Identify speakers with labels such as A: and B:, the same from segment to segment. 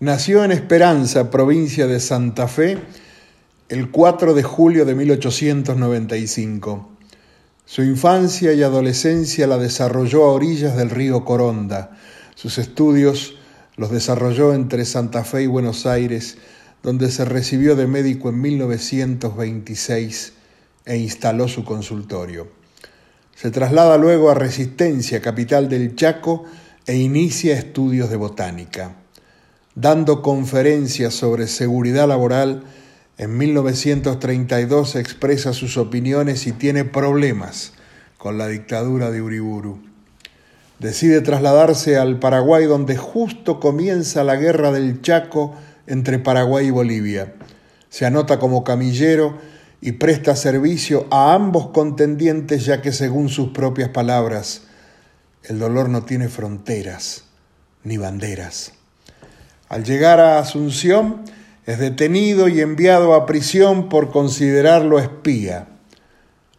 A: Nació en Esperanza, provincia de Santa Fe, el 4 de julio de 1895. Su infancia y adolescencia la desarrolló a orillas del río Coronda. Sus estudios los desarrolló entre Santa Fe y Buenos Aires, donde se recibió de médico en 1926 e instaló su consultorio. Se traslada luego a Resistencia, capital del Chaco, e inicia estudios de botánica dando conferencias sobre seguridad laboral, en 1932 expresa sus opiniones y tiene problemas con la dictadura de Uriburu. Decide trasladarse al Paraguay donde justo comienza la guerra del Chaco entre Paraguay y Bolivia. Se anota como camillero y presta servicio a ambos contendientes ya que según sus propias palabras, el dolor no tiene fronteras ni banderas. Al llegar a Asunción, es detenido y enviado a prisión por considerarlo espía.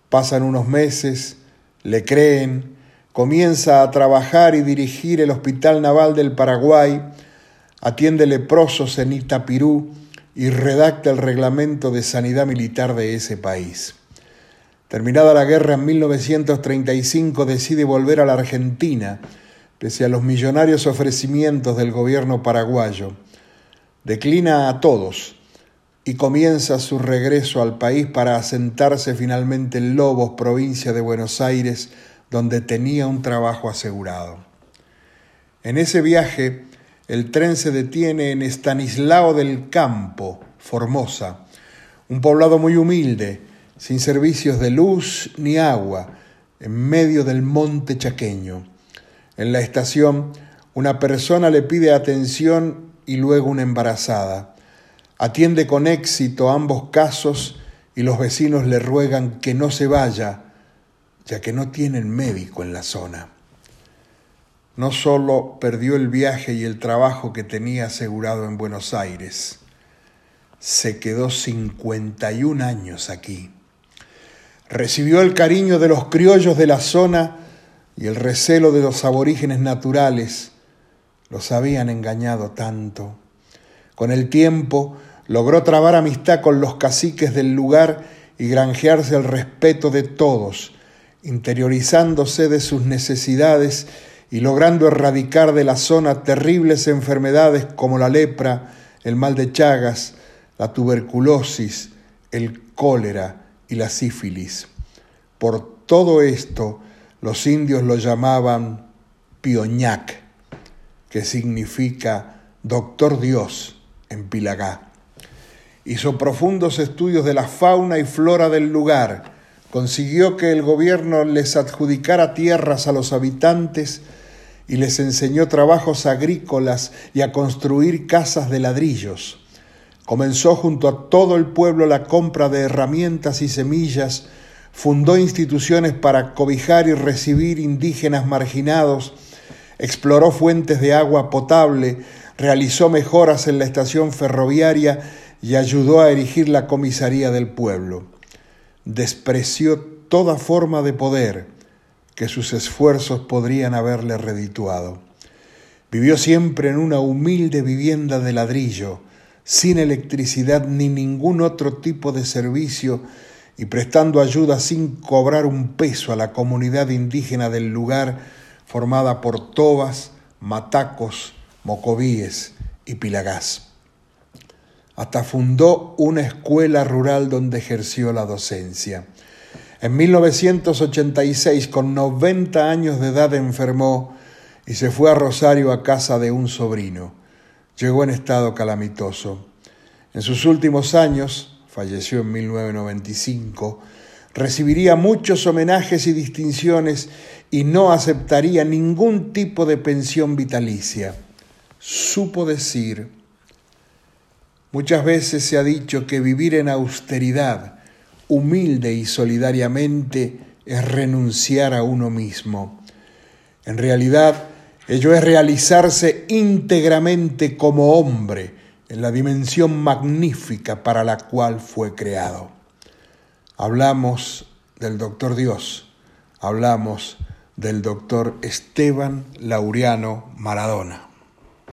A: Pasan unos meses, le creen, comienza a trabajar y dirigir el Hospital Naval del Paraguay, atiende leprosos en Itapirú y redacta el reglamento de sanidad militar de ese país. Terminada la guerra en 1935 decide volver a la Argentina, pese a los millonarios ofrecimientos del gobierno paraguayo. Declina a todos y comienza su regreso al país para asentarse finalmente en Lobos, provincia de Buenos Aires, donde tenía un trabajo asegurado. En ese viaje, el tren se detiene en Estanislao del Campo, Formosa, un poblado muy humilde, sin servicios de luz ni agua, en medio del monte chaqueño. En la estación, una persona le pide atención y luego una embarazada. Atiende con éxito ambos casos y los vecinos le ruegan que no se vaya, ya que no tienen médico en la zona. No solo perdió el viaje y el trabajo que tenía asegurado en Buenos Aires, se quedó 51 años aquí. Recibió el cariño de los criollos de la zona y el recelo de los aborígenes naturales los habían engañado tanto. Con el tiempo logró trabar amistad con los caciques del lugar y granjearse el respeto de todos, interiorizándose de sus necesidades y logrando erradicar de la zona terribles enfermedades como la lepra, el mal de Chagas, la tuberculosis, el cólera y la sífilis. Por todo esto, los indios lo llamaban Pioñac, que significa Doctor Dios en Pilagá. Hizo profundos estudios de la fauna y flora del lugar, consiguió que el gobierno les adjudicara tierras a los habitantes y les enseñó trabajos agrícolas y a construir casas de ladrillos. Comenzó junto a todo el pueblo la compra de herramientas y semillas fundó instituciones para cobijar y recibir indígenas marginados, exploró fuentes de agua potable, realizó mejoras en la estación ferroviaria y ayudó a erigir la comisaría del pueblo. Despreció toda forma de poder que sus esfuerzos podrían haberle redituado. Vivió siempre en una humilde vivienda de ladrillo, sin electricidad ni ningún otro tipo de servicio y prestando ayuda sin cobrar un peso a la comunidad indígena del lugar formada por tobas, matacos, mocovíes y pilagás. Hasta fundó una escuela rural donde ejerció la docencia. En 1986, con 90 años de edad, enfermó y se fue a Rosario a casa de un sobrino. Llegó en estado calamitoso. En sus últimos años, falleció en 1995, recibiría muchos homenajes y distinciones y no aceptaría ningún tipo de pensión vitalicia. Supo decir, muchas veces se ha dicho que vivir en austeridad, humilde y solidariamente, es renunciar a uno mismo. En realidad, ello es realizarse íntegramente como hombre, en la dimensión magnífica para la cual fue creado. Hablamos del doctor Dios, hablamos del doctor Esteban Laureano Maradona.